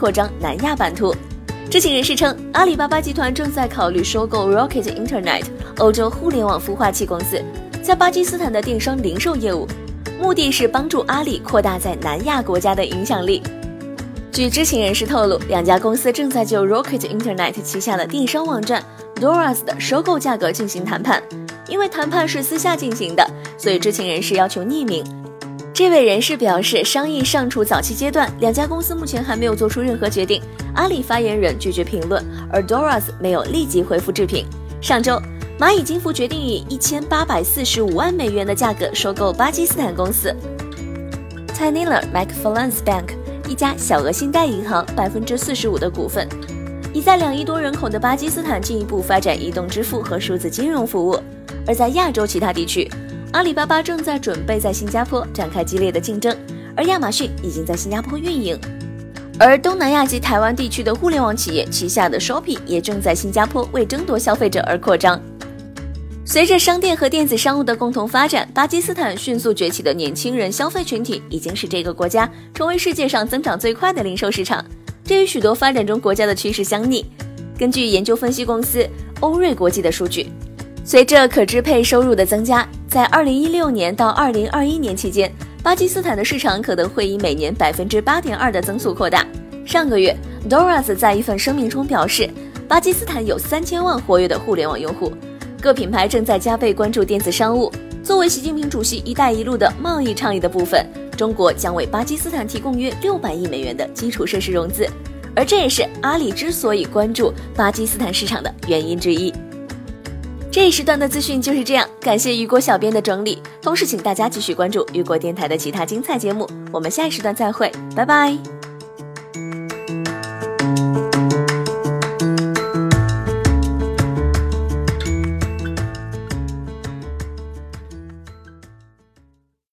扩张南亚版图。知情人士称，阿里巴巴集团正在考虑收购 Rocket Internet，欧洲互联网孵化器公司，在巴基斯坦的电商零售业务，目的是帮助阿里扩大在南亚国家的影响力。据知情人士透露，两家公司正在就 Rocket Internet 旗下的电商网站 Doras 的收购价格进行谈判。因为谈判是私下进行的，所以知情人士要求匿名。这位人士表示，商议尚处早期阶段，两家公司目前还没有做出任何决定。阿里发言人拒绝评论，而 Doras 没有立即回复置评。上周，蚂蚁金服决定以一千八百四十五万美元的价格收购巴基斯坦公司 t a n i l a m c f a l a n s Bank。一家小额信贷银行百分之四十五的股份，以在两亿多人口的巴基斯坦进一步发展移动支付和数字金融服务。而在亚洲其他地区，阿里巴巴正在准备在新加坡展开激烈的竞争，而亚马逊已经在新加坡运营。而东南亚及台湾地区的互联网企业旗下的 Shopee 也正在新加坡为争夺消费者而扩张。随着商店和电子商务的共同发展，巴基斯坦迅速崛起的年轻人消费群体已经使这个国家成为世界上增长最快的零售市场，这与许多发展中国家的趋势相逆。根据研究分析公司欧瑞国际的数据，随着可支配收入的增加，在2016年到2021年期间，巴基斯坦的市场可能会以每年百分之八点二的增速扩大。上个月，Doras 在一份声明中表示，巴基斯坦有三千万活跃的互联网用户。各品牌正在加倍关注电子商务。作为习近平主席“一带一路”的贸易倡议的部分，中国将为巴基斯坦提供约六百亿美元的基础设施融资，而这也是阿里之所以关注巴基斯坦市场的原因之一。这一时段的资讯就是这样，感谢雨果小编的整理，同时请大家继续关注雨果电台的其他精彩节目。我们下一时段再会，拜拜。